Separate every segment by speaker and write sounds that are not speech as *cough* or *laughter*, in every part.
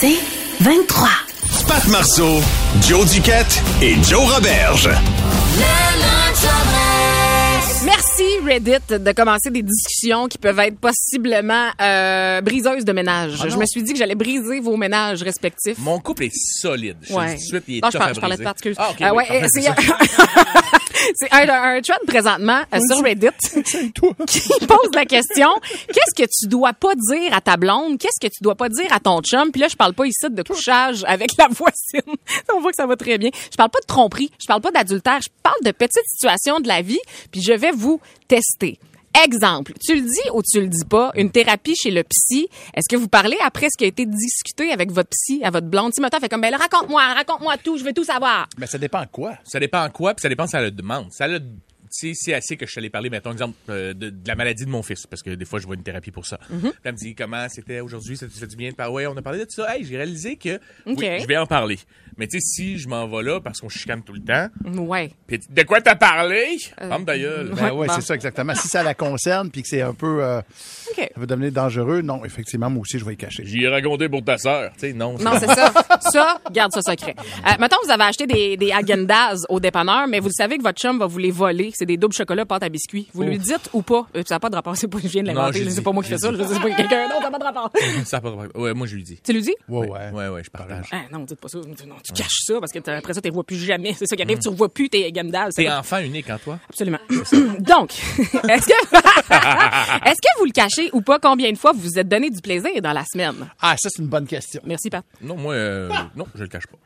Speaker 1: C'est 23.
Speaker 2: Pat Marceau, Joe Duquette et Joe Roberge.
Speaker 3: Merci Reddit de commencer des discussions qui peuvent être possiblement euh, briseuses de ménage. je me suis dit que j'allais briser vos ménages respectifs.
Speaker 4: Mon couple est solide. Je
Speaker 3: Ouais.
Speaker 4: dis tout de suite, il est
Speaker 3: Non, je, par-
Speaker 4: à
Speaker 3: je parlais de
Speaker 4: briser.
Speaker 3: particulier.
Speaker 4: Ah,
Speaker 3: Euh,
Speaker 4: oui,
Speaker 3: ouais, *laughs* c'est un, un trend présentement euh, sur Reddit *laughs* *laughs* qui pose la question qu'est-ce que tu dois pas dire à ta blonde? Qu'est-ce que tu dois pas dire à ton chum? Puis là, je parle pas ici de couchage avec la *laughs* voisine. On voit que ça va très bien. Je parle pas de tromperie. Je parle pas d'adultère. Je parle de petites situations de la vie. Puis je vais vous tester. Exemple, tu le dis ou tu le dis pas, une thérapie chez le psy, est-ce que vous parlez après ce qui a été discuté avec votre psy, à votre blonde? Si maintenant fait comme, ben raconte-moi, raconte-moi tout, je veux tout savoir.
Speaker 5: Mais ça dépend quoi.
Speaker 4: Ça dépend en quoi, puis ça dépend si elle le demande. Ça le tu sais, c'est assez que je t'allais parler, mettons, exemple, euh, de, de la maladie de mon fils, parce que des fois, je vois une thérapie pour ça.
Speaker 3: Mm-hmm.
Speaker 4: Puis elle me dit, comment c'était aujourd'hui, ça te fait du bien de parler? Ouais, on a parlé de ça. Hey, j'ai réalisé que, oui, je vais en parler. Mais tu sais, si je m'en vais là, parce qu'on chicane tout le temps,
Speaker 3: Ouais.
Speaker 4: puis de quoi t'as parlé?
Speaker 3: Euh.
Speaker 5: Ben
Speaker 3: Ouais,
Speaker 5: ouais,
Speaker 3: bon.
Speaker 5: c'est ça exactement. Si ça la concerne puis que c'est un peu euh,
Speaker 3: OK.
Speaker 5: ça peut devenir dangereux, non, effectivement, moi aussi je vais y cacher.
Speaker 4: J'y ai raconté pour ta sœur. Tu sais, non.
Speaker 3: Non, c'est ça. Ça, garde ça secret. Euh, mettons, vous avez acheté des, des Häagen-Dazs au dépanneur, mais vous le savez que votre chum va vous les voler. C'est des doubles chocolat pâte à biscuits. Vous lui dites ou pas? Euh, ça n'a pas de rapport. C'est pas, je viens de
Speaker 4: Non,
Speaker 3: l'inventer. C'est pas moi qui fais ça. là. C'est pas quelqu'un d'autre. Ça n'a pas de rapport.
Speaker 4: Ça a pas de problème. *laughs* Ouais, moi, je lui dis.
Speaker 3: Tu lui dis?
Speaker 5: Ouais, ouais.
Speaker 4: Ouais, ouais, je partage.
Speaker 3: Ah, non, dites pas ça. Non, tu caches ça parce que après ça, tu ne revois plus jamais. C'est ça qui arrive. Tu ne revois plus tes. C'est
Speaker 4: T'es enfant unique en toi?
Speaker 3: Absolument. *clears throat* Donc, *laughs* est-ce que, *laughs* est-ce que vous le cachez ou pas? Combien de fois vous vous êtes donné du plaisir dans la semaine?
Speaker 5: Ah, ça c'est une bonne question.
Speaker 3: Merci, Pat.
Speaker 4: Non, moi, euh, non, je le cache pas.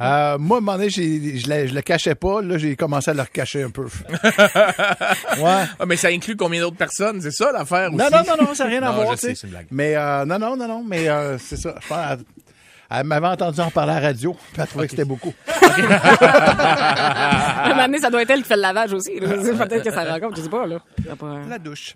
Speaker 5: Euh, moi, à un moment donné, je le, je le cachais pas. Là, j'ai commencé à le recacher un peu. *laughs* ouais.
Speaker 4: Ah, mais ça inclut combien d'autres personnes? C'est ça l'affaire
Speaker 5: Non,
Speaker 4: aussi?
Speaker 5: non, non, non, ça n'a rien *laughs* à voir.
Speaker 4: sais, c'est une blague.
Speaker 5: Mais euh, non, non, non, non, mais euh, c'est ça. Je pense, elle, elle m'avait entendu en parler à la radio. Puis elle trouvait que c'était beaucoup. *laughs*
Speaker 3: À un moment donné, ça doit être elle qui fait le lavage aussi. Peut-être que ça raconte, je sais pas, là.
Speaker 5: La douche.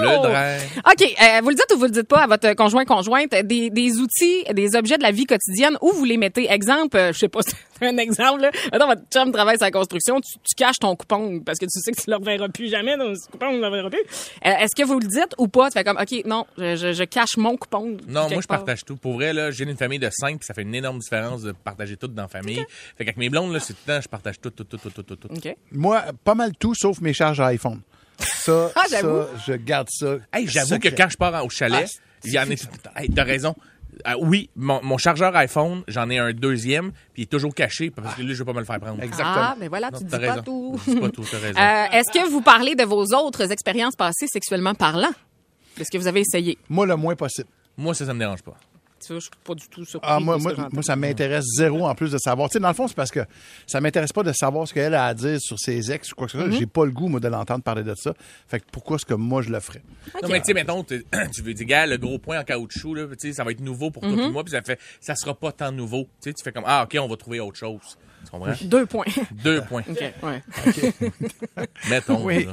Speaker 4: Le drain.
Speaker 3: OK, euh, vous le dites ou vous le dites pas à votre conjoint conjointe des, des outils, des objets de la vie quotidienne où vous les mettez? Exemple, euh, je sais pas, *laughs* c'est un exemple là. Attends, votre chum travaille sur la construction, tu, tu caches ton coupon parce que tu sais que tu le reverras plus jamais dans ce coupon, on le reverra plus. Euh, Est-ce que vous le dites ou pas? Tu fais comme OK, non, je, je, je cache mon coupon.
Speaker 4: Non, moi, je
Speaker 3: part.
Speaker 4: partage tout. Pour vrai, là, j'ai une famille de cinq, puis ça fait une énorme différence de partager tout dans la famille. Fait qu'avec mes blondes, là, c'est tout le temps, je partage tout, tout, tout, tout, tout, tout. tout.
Speaker 3: OK.
Speaker 5: Moi, pas mal tout, sauf mes charges à iPhone. Ça,
Speaker 3: Ah, j'avoue.
Speaker 5: ça, je garde ça.
Speaker 4: Hey, j'avoue que quand je pars au chalet,
Speaker 5: Ah,
Speaker 4: il y en a tout le temps. Hey, t'as raison. Ah, oui, mon, mon chargeur iPhone, j'en ai un deuxième, puis il est toujours caché parce que là, je vais pas me le faire prendre.
Speaker 5: Exactement.
Speaker 3: Ah, mais voilà,
Speaker 4: Non,
Speaker 3: tu dis pas
Speaker 4: raison.
Speaker 3: tout.
Speaker 4: Dis pas tout, t'as raison. *laughs*
Speaker 3: Euh, Est-ce que vous parlez de vos autres expériences passées sexuellement parlant? Est-ce que vous avez essayé?
Speaker 5: Moi, le moins possible.
Speaker 4: Moi, ça, ça me dérange pas.
Speaker 3: Tu vois, je suis pas du tout surpris.
Speaker 5: Ah, moi, moi, moi, ça m'intéresse zéro en plus de savoir. Tu sais, dans le fond, c'est parce que ça m'intéresse pas de savoir ce qu'elle a à dire sur ses ex ou quoi que ce soit.
Speaker 3: Mm-hmm.
Speaker 5: J'ai pas le goût, moi, de l'entendre parler de ça. Fait que pourquoi est-ce que moi, je le ferais?
Speaker 4: Non, mais tu sais, mettons, tu *clears throat* tu veux dire, gars, le gros point en caoutchouc, là, tu sais, ça va être nouveau pour toi et moi, puis ça fait, ça sera pas tant nouveau. Tu sais, tu fais comme, ah, OK, on va trouver autre chose. Tu comprends?
Speaker 3: Deux points.
Speaker 4: Deux points.
Speaker 3: OK, ouais.
Speaker 4: Mettons.
Speaker 5: Oui.
Speaker 4: là.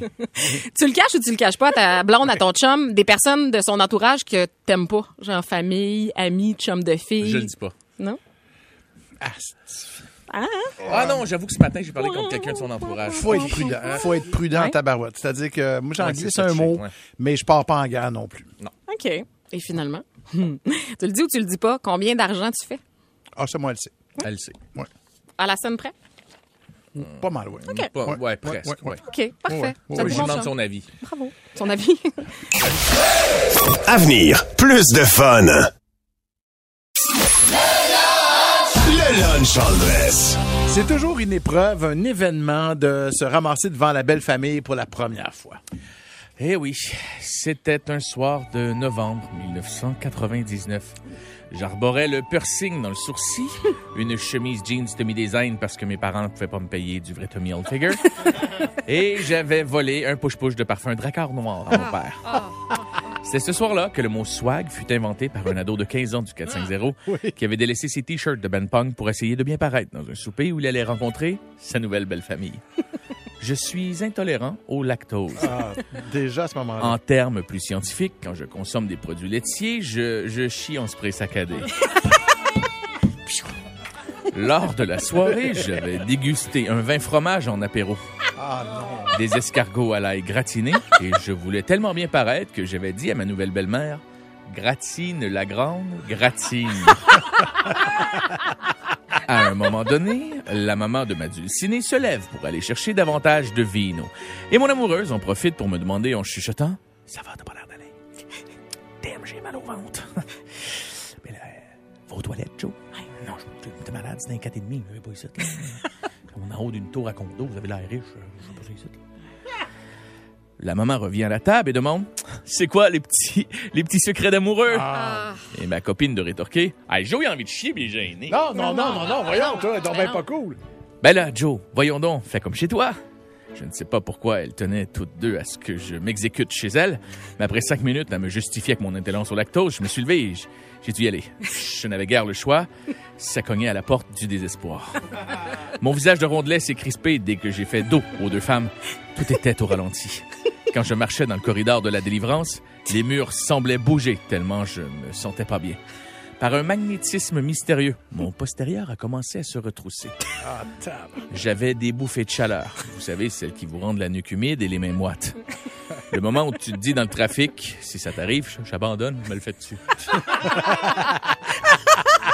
Speaker 3: Tu le caches ou tu le caches pas à ta blonde, à ton chum, des personnes de son entourage que t'aimes pas? Genre famille, amis, chum de fille?
Speaker 4: Je le dis pas.
Speaker 3: Non?
Speaker 5: Ah, c'est-
Speaker 4: Ah non, j'avoue que ce matin, j'ai parlé contre quelqu'un de son entourage.
Speaker 5: faut être prudent. Faut être prudent en tabarouette. C'est-à-dire que moi, j'en
Speaker 4: Ouais, c'est
Speaker 5: glisse un mot,
Speaker 4: ouais.
Speaker 5: mais je pars pas en guerre non plus.
Speaker 3: OK. Et finalement? *laughs* tu le dis ou tu le dis pas? Combien d'argent tu fais?
Speaker 5: Ah, ça, moi, elle sait.
Speaker 4: Elle le sait.
Speaker 3: À la scène près?
Speaker 5: Pas mal, oui.
Speaker 4: Pas-
Speaker 5: Ouais,
Speaker 4: ouais, presque.
Speaker 5: ouais, ouais.
Speaker 4: ouais.
Speaker 3: OK, parfait.
Speaker 5: Ouais,
Speaker 3: Ça
Speaker 5: ouais,
Speaker 4: Je
Speaker 3: bon
Speaker 4: demande son avis.
Speaker 3: Bravo. Son avis? *laughs*
Speaker 2: Avenir, plus de fun. Le lunch en dress.
Speaker 5: C'est toujours une épreuve, un événement de se ramasser devant la belle famille pour la première fois.
Speaker 4: Eh oui, c'était un soir de novembre 1999. J'arborais le piercing dans le sourcil, *laughs* une chemise jeans Tommy Design parce que mes parents ne pouvaient pas me payer du vrai Tommy Hilfiger. *laughs* Et j'avais volé un push-push de parfum Dracar noir à mon père. C'est ce soir-là que le mot swag fut inventé par un ado de 15 ans du 450 qui avait délaissé ses t-shirts de Ben Pong pour essayer de bien paraître dans un souper où il allait rencontrer sa nouvelle belle famille. *laughs* Je suis intolérant au lactose.
Speaker 5: Ah, déjà à ce moment-là.
Speaker 4: En termes plus scientifiques, quand je consomme des produits laitiers, je, je chie en spray saccadé. Lors de la soirée, j'avais dégusté un vin fromage en apéro,
Speaker 5: Ah non.
Speaker 4: des escargots à l'ail gratinés, et je voulais tellement bien paraître que j'avais dit à ma nouvelle belle-mère Gratine la grande, gratine. À un moment donné, la maman de ma dulcinée se lève pour aller chercher davantage de vino. Et mon amoureuse en profite pour me demander en chuchotant « Ça va, t'as pas l'air d'aller? »« Damn, j'ai mal au ventre. » Mais là, va aux toilettes, Joe. Non, je t'es malade, c'est un 4,5, mais pas ici. On est en haut d'une tour à condo, vous avez l'air riche, je sais pas ça ici. La maman revient à la table et demande C'est quoi les petits les petits secrets d'amoureux?
Speaker 3: Ah.
Speaker 4: Et ma copine de rétorquer Hey Joe, il a envie de chier, mais il est gêné.
Speaker 5: Non, non, non, non, non, voyons, toi, donc bien pas cool.
Speaker 4: Ben là, Joe, voyons donc, fais comme chez toi. Je ne sais pas pourquoi elles tenaient toutes deux à ce que je m'exécute chez elles, mais après cinq minutes à me justifier avec mon intolérance au lactose, je me suis levé et j'ai dû y aller. Je n'avais guère le choix. Ça cognait à la porte du désespoir. Mon visage de rondelet s'est crispé dès que j'ai fait dos aux deux femmes. Tout était au ralenti. Quand je marchais dans le corridor de la délivrance, les murs semblaient bouger tellement je me sentais pas bien. Par un magnétisme mystérieux, mon postérieur a commencé à se retrousser.
Speaker 5: Ah.
Speaker 4: J'avais des bouffées de chaleur. Vous savez, celles qui vous rendent la nuque humide et les mains moites. Le moment où tu te dis dans le trafic, si ça t'arrive, j'abandonne, me le fais dessus. *laughs*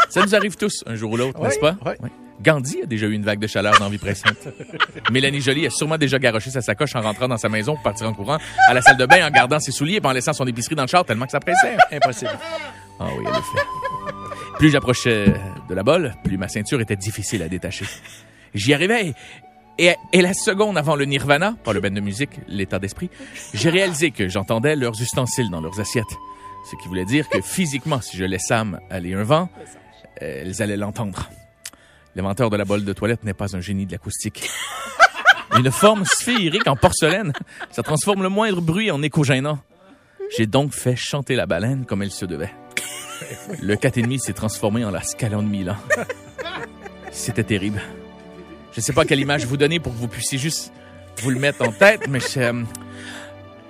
Speaker 4: ça nous arrive tous, un jour ou l'autre, n'est-ce pas?
Speaker 5: oui.
Speaker 4: Oui. Gandhi a déjà eu une vague de chaleur dans Vie pressante. *laughs* Mélanie Jolie a sûrement déjà garoché sa sacoche en rentrant dans sa maison pour partir en courant à la salle de bain en gardant ses souliers et en laissant son épicerie dans le char tellement que ça pressait.
Speaker 5: Impossible.
Speaker 4: Ah oui, elle le fait. Plus j'approchais de la bolle, plus ma ceinture était difficile à détacher. J'y arrivais et, et la seconde avant le nirvana, pas le band de musique, l'état d'esprit, j'ai réalisé que j'entendais leurs ustensiles dans leurs assiettes. Ce qui voulait dire que physiquement, si je laissais Sam aller un vent, elles allaient l'entendre. L'inventeur de la bolle de toilette n'est pas un génie de l'acoustique. *laughs* Une forme sphérique en porcelaine, ça transforme le moindre bruit en écho gênant. J'ai donc fait chanter la baleine comme elle se devait. Le 4,5 s'est transformé en la Scalon de Milan. C'était terrible. Je ne sais pas quelle image vous donner pour que vous puissiez juste vous le mettre en tête, mais je, euh,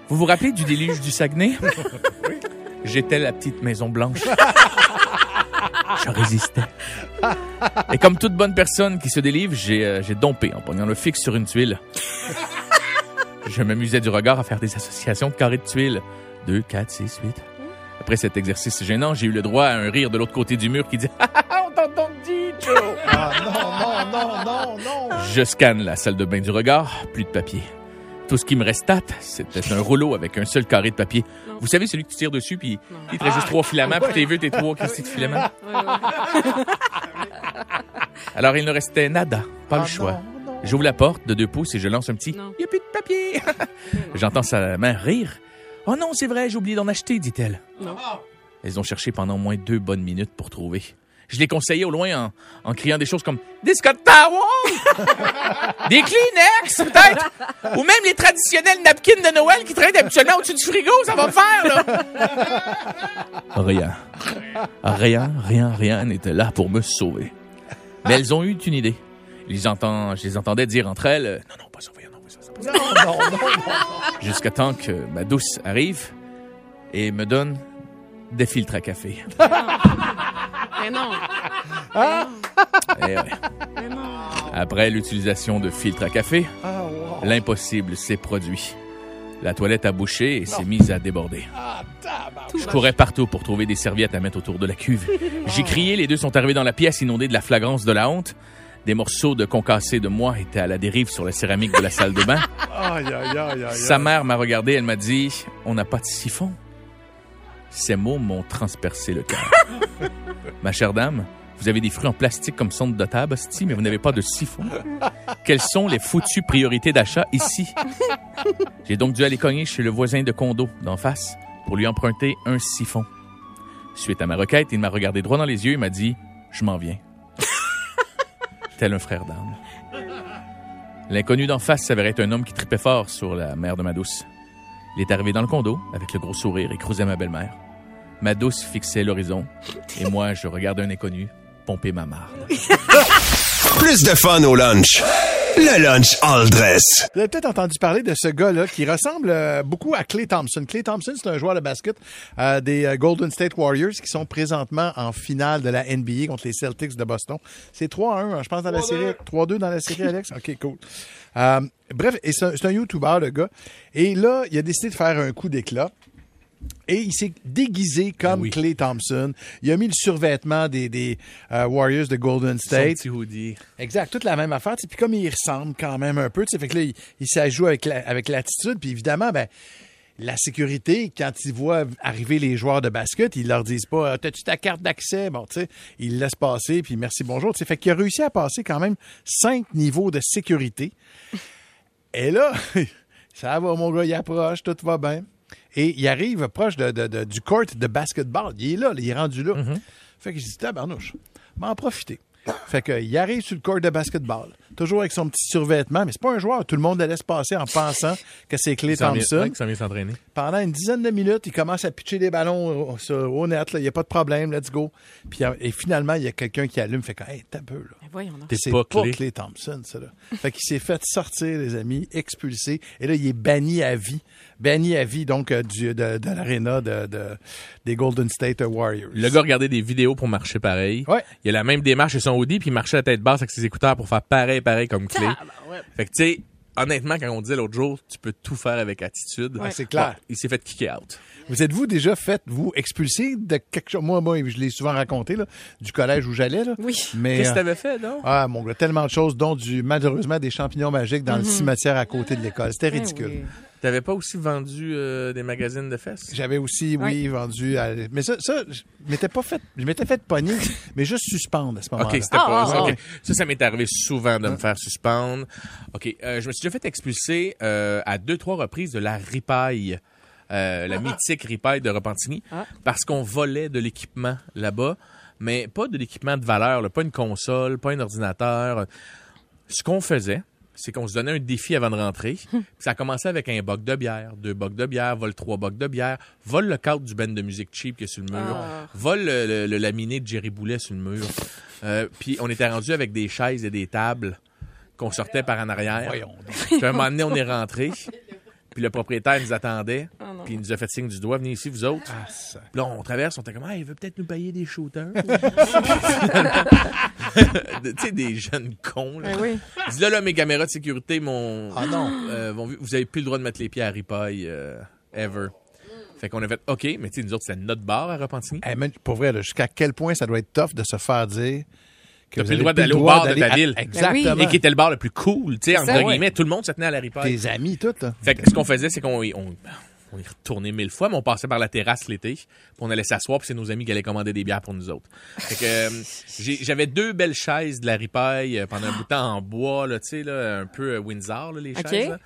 Speaker 4: vous vous rappelez du déluge du Saguenay? *laughs* J'étais la petite Maison Blanche. *laughs* Je résistais. Et comme toute bonne personne qui se délivre, j'ai euh, j'ai dompé en pognant le fixe sur une tuile. Je m'amusais du regard à faire des associations de carrés de tuiles. 2, 4, 6, 8. Après cet exercice gênant, j'ai eu le droit à un rire de l'autre côté du mur qui dit « Ah, on t'entend dit, Joe!
Speaker 5: Ah, non, non, non, non, non. »
Speaker 4: Je scanne la salle de bain du regard, plus de papier. Tout ce qui me restait, c'était un rouleau avec un seul carré de papier. Vous savez, celui que tu tires dessus, puis il te reste juste trois filaments, puis t'es vu tes trois Christy de filaments. *laughs* Alors, il ne restait nada, pas
Speaker 5: Ah,
Speaker 4: le choix. J'ouvre la porte de deux pouces et je lance un petit
Speaker 3: Non.
Speaker 4: « Il n'y a plus de papier! *laughs* » J'entends sa main rire. « Oh non, c'est vrai, j'ai oublié d'en acheter, dit-elle.
Speaker 3: Non.
Speaker 4: Elles ont cherché pendant au moins deux bonnes minutes pour trouver. Je les conseillais au loin en, en criant des choses comme des Scott *laughs* des Kleenex peut-être, ou même les traditionnels napkins de Noël qui traînent habituellement au-dessus du frigo, ça va faire là. *laughs* Rien, rien, rien, rien n'était là pour me sauver. Mais elles ont eu une idée. Je les, entends, je les entendais dire entre elles, euh, non, non, pas ça, voyons, non, pas ça, pas ça.
Speaker 5: Non, non, non, non. *laughs*
Speaker 4: Jusqu'à temps que ma douce arrive et me donne des filtres à café.
Speaker 3: Mais non.
Speaker 4: Eh.
Speaker 3: Mais non.
Speaker 4: Après l'utilisation de filtres à café,
Speaker 5: Ah, wow.
Speaker 4: l'impossible s'est produit. La toilette a bouché et s'est mise à déborder.
Speaker 5: Ah.
Speaker 4: Je courais partout pour trouver des serviettes à mettre autour de la cuve. *laughs* J'ai crié, les deux sont arrivés dans la pièce inondés de la flagrance de la honte. Des morceaux de concassé de moi étaient à la dérive sur la céramique de la salle de bain. Sa mère m'a regardé, elle m'a dit On n'a pas de siphon. Ces mots m'ont transpercé le cœur. *laughs* Ma chère dame, vous avez des fruits en plastique comme centre de table, hostie, mais vous n'avez pas de siphon. Quelles sont les foutues priorités d'achat ici? J'ai donc dû aller cogner chez le voisin de condo d'en face pour lui emprunter un siphon. Suite à ma requête, il m'a regardé droit dans les yeux et m'a dit Je m'en viens. *laughs* Tel un frère d'âme. L'inconnu d'en face s'avérait être un homme qui tripait fort sur la mère de ma douce. Il est arrivé dans le condo avec le gros sourire et creusait ma belle-mère. Ma douce fixait l'horizon et moi, je regardais un inconnu pomper ma marde. *laughs*
Speaker 2: Plus de fun au lunch. Le lunch all dress.
Speaker 5: Vous avez peut-être entendu parler de ce gars-là qui ressemble euh, beaucoup à Clay Thompson. Clay Thompson, c'est un joueur de basket euh, des euh, Golden State Warriors qui sont présentement en finale de la NBA contre les Celtics de Boston. C'est 3-1, hein, je pense, dans la série. 3-2 dans la série, Alex? *laughs* OK, cool. Euh, bref, et c'est un, c'est un YouTuber, le gars. Et là, il a décidé de faire un coup d'éclat. Et il s'est déguisé comme
Speaker 4: oui.
Speaker 5: Clay Thompson. Il a mis le survêtement des, des euh, Warriors de Golden
Speaker 4: Son
Speaker 5: State.
Speaker 4: petit hoodie.
Speaker 5: Exact, toute la même affaire. Puis comme il ressemble quand même un peu, tu sais, fait que là, il, il s'ajoute avec la- avec l'attitude. Puis évidemment, ben la sécurité, quand ils voient arriver les joueurs de basket, ils leur disent pas T'as-tu ta carte d'accès? Bon, tu sais, ils le laissent passer, puis merci, bonjour. Tu sais, fait qu'il a réussi à passer quand même cinq niveaux de sécurité. Et là, *laughs* ça va, mon gars, il approche, tout va bien. Et il arrive proche de, de- de- du court de basketball. Il est là, il est rendu là. Fait que j'ai dit, tabarnouche, m'en profiter. Fait que, il arrive sur le court de basketball, toujours avec son petit survêtement, mais c'est pas un joueur. Tout le monde le laisse passer en pensant que c'est Clay Thompson.
Speaker 4: s'en vient s'entraîner.
Speaker 5: Pendant une dizaine de minutes, il commence à pitcher des ballons au, sur- au net. là. Il n'y a pas de problème, let's go. Puis, euh, et finalement, il y a quelqu'un qui allume, fait que, hey, t'as peu, là.
Speaker 3: Ben voyons donc.
Speaker 4: T'es
Speaker 5: C'est
Speaker 4: pas
Speaker 5: pas
Speaker 4: Clay.
Speaker 5: Thompson, ça, là. Fait qu'il s'est fait sortir, les amis, expulsé. Et là, il est banni à vie. Banni à vie, donc, euh, du, de, de l'aréna de, de- des Golden State Warriors.
Speaker 4: Le gars regardait des vidéos pour marcher pareil.
Speaker 5: Ouais.
Speaker 4: Il a la même démarche et son hoodie, puis il marchait à tête basse avec ses écouteurs pour faire pareil, pareil comme Clay. Fait que, tu sais, honnêtement, quand on disait l'autre jour, tu peux tout faire avec attitude.
Speaker 5: Ouais, c'est clair.
Speaker 4: Bon, il s'est fait kicker out.
Speaker 5: Vous êtes-vous déjà fait, vous, expulser de quelque chose? Moi, moi, je l'ai souvent raconté, là, du collège où j'allais, là.
Speaker 3: Oui.
Speaker 5: Mais,
Speaker 4: Qu'est-ce que
Speaker 5: euh,
Speaker 4: t'avais fait, non?
Speaker 5: ah, mon gars, tellement de choses, dont du, malheureusement, des champignons magiques dans le cimetière à côté de l'école. C'était
Speaker 3: Ben
Speaker 5: ridicule.
Speaker 3: oui.
Speaker 4: T'avais pas aussi vendu euh, des magazines de fesses?
Speaker 5: J'avais aussi, oui, vendu. à- Mais ça, ça je m'étais pas fait. Je m'étais fait pogner, *laughs* mais juste suspendre à ce moment-là.
Speaker 4: OK, c'était
Speaker 3: Ah,
Speaker 4: pas
Speaker 3: ah,
Speaker 4: ça.
Speaker 3: ah.
Speaker 4: OK. Ça, ça m'est arrivé souvent de me faire suspendre. OK, euh, je me suis déjà fait expulser euh, à deux, trois reprises de la ripaille. euh, la *laughs* mythique ripaille de Repentigny,
Speaker 3: Ah.
Speaker 4: parce qu'on volait de l'équipement là-bas, mais pas de l'équipement de valeur, là, pas une console, pas un ordinateur. Ce qu'on faisait, c'est qu'on se donnait un défi avant de rentrer. *laughs* Puis ça a commencé avec un boc de bière, deux bocs de bière, vole trois bocs de bière, vole le cadre du band de musique cheap qui est sur le mur, vole le, le- le laminé de Jerry Boulet sur le mur. Euh, puis on était rendu avec des chaises et des tables qu'on sortait par en arrière.
Speaker 5: Voyons.
Speaker 4: Puis à un moment donné, on est rentré. *laughs* Puis le propriétaire nous attendait. puis il nous a fait signe du doigt, venez ici, vous autres.
Speaker 5: Ah, ça.
Speaker 4: Puis là, on traverse, on était comme, ah, il veut peut-être nous payer des shooters. *laughs* tu sais, des jeunes cons. Là.
Speaker 3: Ben oui.
Speaker 4: Dit, là, là, mes caméras de sécurité m'ont.
Speaker 5: Ah non.
Speaker 4: euh, vont vous avez plus le droit de mettre les pieds à ripaille, euh, ever. Fait qu'on a fait, OK, mais tu sais, nous autres, c'était notre bar à Repentigny.
Speaker 5: Hey, man, pour vrai, jusqu'à quel point ça doit être tough de se faire dire que
Speaker 4: plus le droit d'aller au bar de ta ville.
Speaker 5: Exactement.
Speaker 3: Ben
Speaker 4: Et qui était le bar le plus cool, tu sais, entre
Speaker 3: ça,
Speaker 4: guillemets. Tout le monde se tenait à la ripaille.
Speaker 5: Tes amis, tout.
Speaker 4: Fait que ce qu'on faisait, c'est qu'on on, on y retournait mille fois, mais on passait par la terrasse l'été, puis on allait s'asseoir, puis c'est nos amis qui allaient commander des bières pour nous autres. Fait que euh, *laughs* j'avais deux belles chaises de la ripaille euh, pendant un bout de temps en bois, là, tu sais, là, un peu euh, Windsor, là, les chaises. là.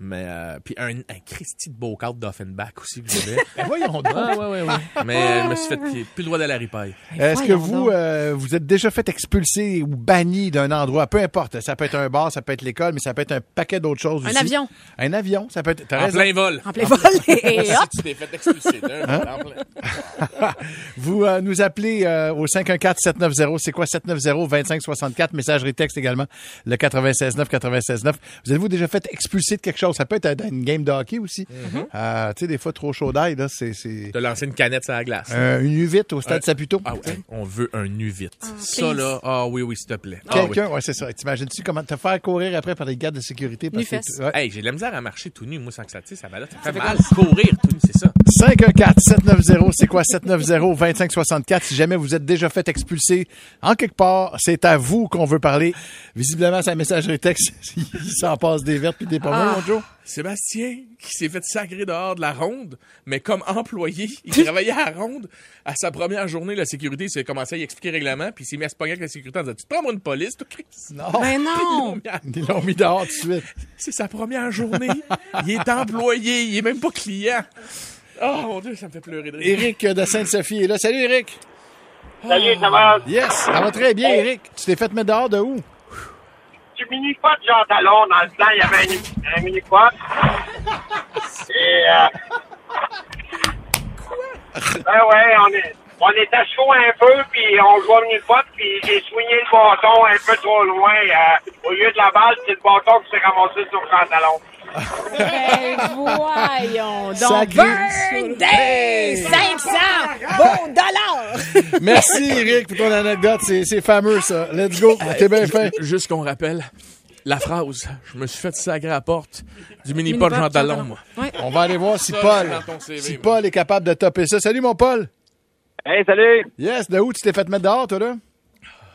Speaker 4: Mais euh, puis un, un Christy de beau cadre d'Offenbach aussi que j'avais. *laughs*
Speaker 5: Ben, voyons donc.
Speaker 4: ouais, ouais, ouais, ouais. Mais euh, je me suis fait plus le droit d'aller à la ripaille.
Speaker 5: Est-ce que vous, euh, vous êtes déjà fait expulser ou banni d'un endroit, peu importe, ça peut être un bar, ça peut être l'école, mais ça peut être un paquet d'autres choses
Speaker 3: Un
Speaker 5: aussi.
Speaker 3: avion.
Speaker 5: Un avion, ça peut être.
Speaker 4: En
Speaker 5: raison.
Speaker 4: plein vol.
Speaker 3: En plein vol. *laughs* Et hop.
Speaker 4: Si tu t'es fait expulser d'un vol, en plein- *laughs*
Speaker 5: Vous euh, nous appelez euh, au 514-790, c'est quoi 790-2564, messagerie texte également, le 96-9, 96-9. Vous êtes-vous déjà fait expulser de quelque chose? Ça peut être dans une game de hockey aussi. Euh, tu sais, des fois, trop chaud d'ail, là, c'est...
Speaker 4: T'as lancé une canette sur la glace.
Speaker 5: euh, une U8 au stade
Speaker 4: Euh,
Speaker 5: Saputo.
Speaker 4: Ah ouais, on veut un nu vite. ça là, ah oui, oui, s'il te plaît. Ah oui.
Speaker 5: Quelqu'un, ouais, c'est ça. T'imagines-tu comment te faire courir après par les gardes de sécurité? Parce que, ouais.
Speaker 4: Hey, j'ai de la misère à marcher tout nu, moi, sans que ça tire, ça va là. Ça fait mal. Courir tout nu, c'est ça.
Speaker 5: 514-790, c'est quoi? 790-2564? Si jamais vous êtes déjà fait expulser en quelque part, c'est à vous qu'on veut parler. Visiblement, sa messagerie texte, *laughs* il s'en passe des vertes puis des pommes,
Speaker 4: Sébastien, qui s'est fait sacrer dehors de la ronde, mais comme employé, il travaillait à la ronde. À sa première journée, la sécurité s'est commencé à y expliquer le règlement, puis il s'est mis à se pogner avec la sécurité en disant, tu te prends moi une police, toi, Chris?
Speaker 5: Non.
Speaker 3: Ben non.
Speaker 5: Ils l'ont mis dehors tout de suite.
Speaker 4: C'est sa première journée. il est employé, il est même pas client. Oh mon Dieu, ça me fait pleurer de rire.
Speaker 5: Éric de Sainte-Sophie est là. Salut, Éric.
Speaker 1: Salut, ça va?
Speaker 5: Yes, ça va très bien, Éric. Tu t'es fait mettre dehors de où?
Speaker 1: Du mini-pot Jean Talon, dans le temps, il y avait un, un mini-pot. Et, euh... Ben ouais, on est... On était chaud un peu, puis on jouait au mini-pot, puis j'ai soigné le bâton un peu trop loin. euh, au lieu de la balle, c'est le bâton qui s'est ramassé sur Jean Talon.
Speaker 3: Ben voyons donc. Birthday! 500 beaux dollars!
Speaker 5: Merci, Éric, pour ton anecdote. C'est c'est fameux, ça. Let's go. T'es bien fait.
Speaker 4: Juste qu'on rappelle, La phrase, je me suis fait sacrer à la porte du mini-pot Jean Talon, moi.
Speaker 3: Ouais.
Speaker 5: On va aller voir si
Speaker 4: Ça,
Speaker 5: Paul,
Speaker 4: CV,
Speaker 5: si
Speaker 4: moi.
Speaker 5: Paul est capable de topper ça. Salut, mon Paul.
Speaker 1: Hey, salut!
Speaker 5: Yes, de où tu t'es fait mettre dehors, toi, là?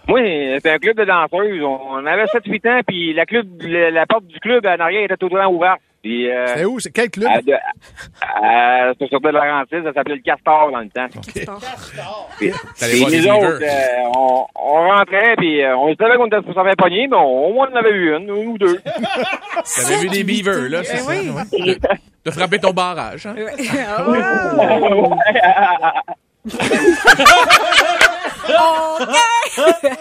Speaker 1: Moi, c'est un club de danseuses. On avait 7-8 ans, puis la, club, la, la porte du club en arrière était tout le temps ouverte. Euh,
Speaker 5: C'est où? C'est quel club?
Speaker 1: c'était sur de Laurentides, ça s'appelait le Castor dans le temps. Puis,
Speaker 4: T'allais
Speaker 1: puis
Speaker 4: voir les
Speaker 1: nous autres,
Speaker 4: Beavers.
Speaker 1: euh, on, on rentrait, puis euh, on savait qu'on était sur sa pogner, mais on- au moins on en avait eu une, une ou deux. *laughs*
Speaker 4: T'avais vu des beavers, là, c'est
Speaker 3: Eh
Speaker 4: ça?
Speaker 3: oui.
Speaker 4: ouais? *laughs* De, frapper ton barrage, hein? *laughs*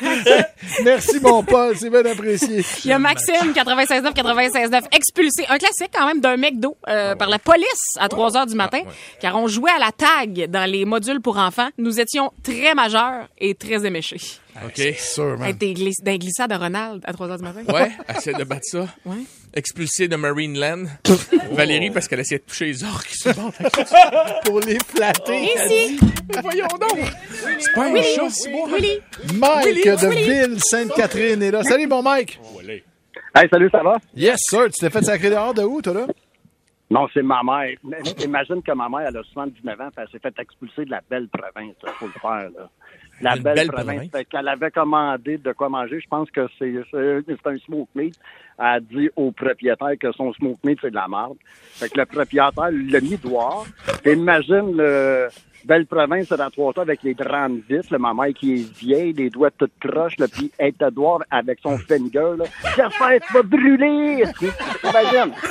Speaker 4: *laughs*
Speaker 5: Merci, mon Paul. C'est bien apprécié.
Speaker 3: Il y a Maxime, 96.9, 96.9, expulsé. Un classique quand même d'un McDo euh, par la police à 3 heures du matin,
Speaker 4: Ah, ouais.
Speaker 3: car on jouait à la tag dans les modules pour enfants. Nous étions très majeurs et très éméchés.
Speaker 4: OK.
Speaker 5: Sûr, man.
Speaker 3: Être des glis- d'un glissade de Ronald à 3 heures du matin.
Speaker 4: Ouais, *laughs* essaie de battre ça.
Speaker 3: Ouais.
Speaker 4: Expulsé de Marineland. *laughs* Valérie, parce qu'elle essayait de toucher les orques qui se battent.
Speaker 5: Pour les flatter.
Speaker 3: Ici,
Speaker 4: Voyons donc! C'est pas un chat, c'est moi.
Speaker 3: Willy.
Speaker 5: Mike
Speaker 3: Willy,
Speaker 5: de
Speaker 3: Willy.
Speaker 5: Ville-Sainte-Catherine est là. Salut, mon Mike.
Speaker 6: Hey, salut, ça va?
Speaker 5: Yes, sir. Tu t'es fait sacrer dehors de où, toi, là?
Speaker 6: Non, c'est ma mère. Imagine que ma mère, elle a 79 ans, puis elle s'est fait expulser de la belle province. Il faut le faire, là. La belle,
Speaker 4: belle
Speaker 6: province.
Speaker 4: province.
Speaker 6: Qu'elle avait commandé de quoi manger. Je pense que c'est un smoke meat. Elle a dit au propriétaire que son smoke meat, c'est de la merde. Fait que le propriétaire l'a mis dehors. Imagine le belle province de la trois avec les grandes vis, là, ma mère qui est vieille, les doigts toutes croches, là, puis dehors avec son finger, là. J'espère que tu vas brûler! Imagine! *laughs*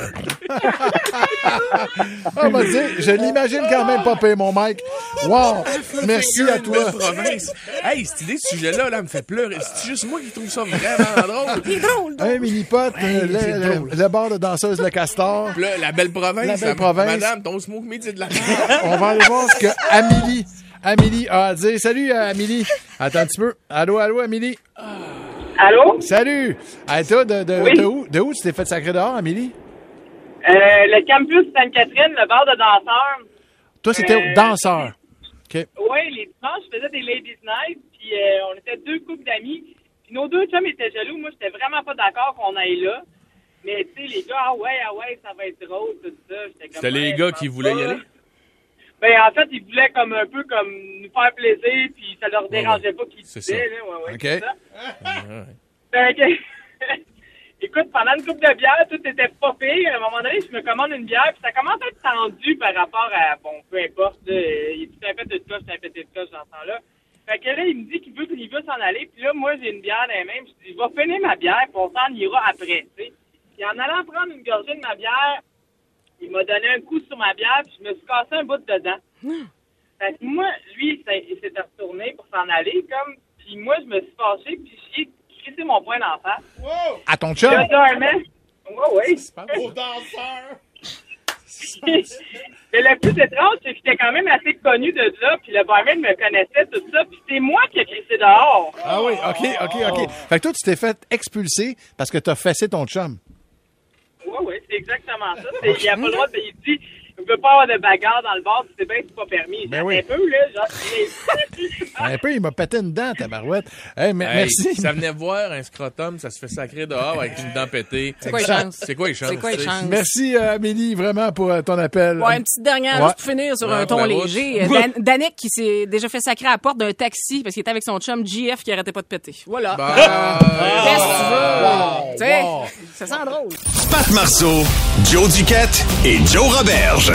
Speaker 5: Ah, dit, je l'imagine quand même pas payer mon Mike. Wow. Merci à toi.
Speaker 4: Province. Hey, cette idée de sujet-là, là, me fait pleurer. C'est juste moi qui trouve ça vraiment drôle.
Speaker 3: Il est drôle.
Speaker 5: Un mini-pot, euh,
Speaker 4: c'est
Speaker 5: le, le, le bar de danseuse Le Castor.
Speaker 4: La belle province.
Speaker 5: La belle province.
Speaker 4: Madame, ton smoke c'est de la merde.
Speaker 5: On va aller voir ce que Amélie, Amélie a à dire. Salut, Amélie. Attends un petit peu. Allô, allô, Amélie.
Speaker 1: Allô?
Speaker 5: Salut. Hey, toi, de, de,
Speaker 1: Oui.
Speaker 5: de où, de où tu t'es fait sacrer dehors, Amélie?
Speaker 1: Euh, le campus Sainte-Catherine, le bar de danseurs.
Speaker 5: Toi, c'était
Speaker 1: Euh,
Speaker 5: danseur. OK.
Speaker 1: Oui, les dimanches, je faisais des ladies night, puis euh, on était deux couples d'amis. Puis nos deux chums étaient jaloux. Moi, j'étais vraiment pas d'accord qu'on aille là. Mais tu sais, les gars, ah ouais, ah ouais, ça va être drôle, tout ça.
Speaker 4: C'était les gars qui voulaient y aller?
Speaker 1: Ben, en fait, ils voulaient comme un peu comme nous faire plaisir, puis ça leur dérangeait pas qu'ils disaient,
Speaker 4: ça.
Speaker 1: là, ouais, ouais,
Speaker 5: OK.
Speaker 1: ça. *laughs* Fait que, *laughs* écoute, pendant une coupe de bière, tout était pas pire. À un moment donné, je me commande une bière, puis ça commence à être tendu par rapport à, bon, peu importe, là, il est tout un peu de cloche, un pété de cloche dans ce temps-là. Fait que là, il me dit qu'il veut, qu'il veut s'en aller, puis là, moi, j'ai une bière dans les mains, je dis, je vais finir ma bière, puis on s'en ira après, tu sais. Puis en allant prendre une gorgée de ma bière, il m'a donné un coup sur ma bière, puis je me suis cassé un bout dedans. Fait que moi, lui, il s'est retourné pour s'en aller, comme, puis moi, je me suis fâché, puis j'ai crissé mon poing d'en face.
Speaker 5: À ton chum?
Speaker 1: Là, dormait. Ouais, oui. *laughs* Mais le plus étrange, c'est que j'étais quand même assez connu de là, puis le barman me connaissait, tout ça, puis c'est moi qui ai crissé dehors.
Speaker 5: Ah oui, OK, OK, OK. Fait que toi, tu t'es fait expulser parce que t'as fessé ton chum.
Speaker 1: C'est exactement ça. Il a pas le droit de... Il il veut pas avoir de bagarre dans le bar, puis c'est bien que c'est pas permis.
Speaker 5: Ben oui.
Speaker 1: Un peu, là, genre... *laughs*
Speaker 5: Un peu, il m'a pété une dent, tabarouette. Hey, mais,
Speaker 4: Hey,
Speaker 5: merci.
Speaker 4: Ça venait voir un scrotum, ça se fait sacrer dehors avec une dent pétée.
Speaker 3: C'est quoi les chances?
Speaker 4: C'est quoi les chances?
Speaker 3: C'est quoi les
Speaker 4: tu sais?
Speaker 3: chances?
Speaker 5: Merci, euh, Amélie, vraiment, pour euh, ton appel.
Speaker 3: Ouais, une petite dernière,
Speaker 5: Ouais.
Speaker 3: juste pour finir sur
Speaker 4: Ouais,
Speaker 3: un ton léger. Euh, Dan- Danick qui s'est déjà fait sacrer à la porte d'un taxi parce qu'il était avec son chum GF qui arrêtait pas de péter. Voilà.
Speaker 4: Bah,
Speaker 3: Qu'est-ce que tu veux? Tu sais,
Speaker 5: wow.
Speaker 3: ça sent drôle.
Speaker 2: Pat Marceau, Joe Duquette et Joe Roberge.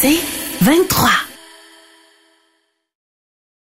Speaker 7: C'est 23.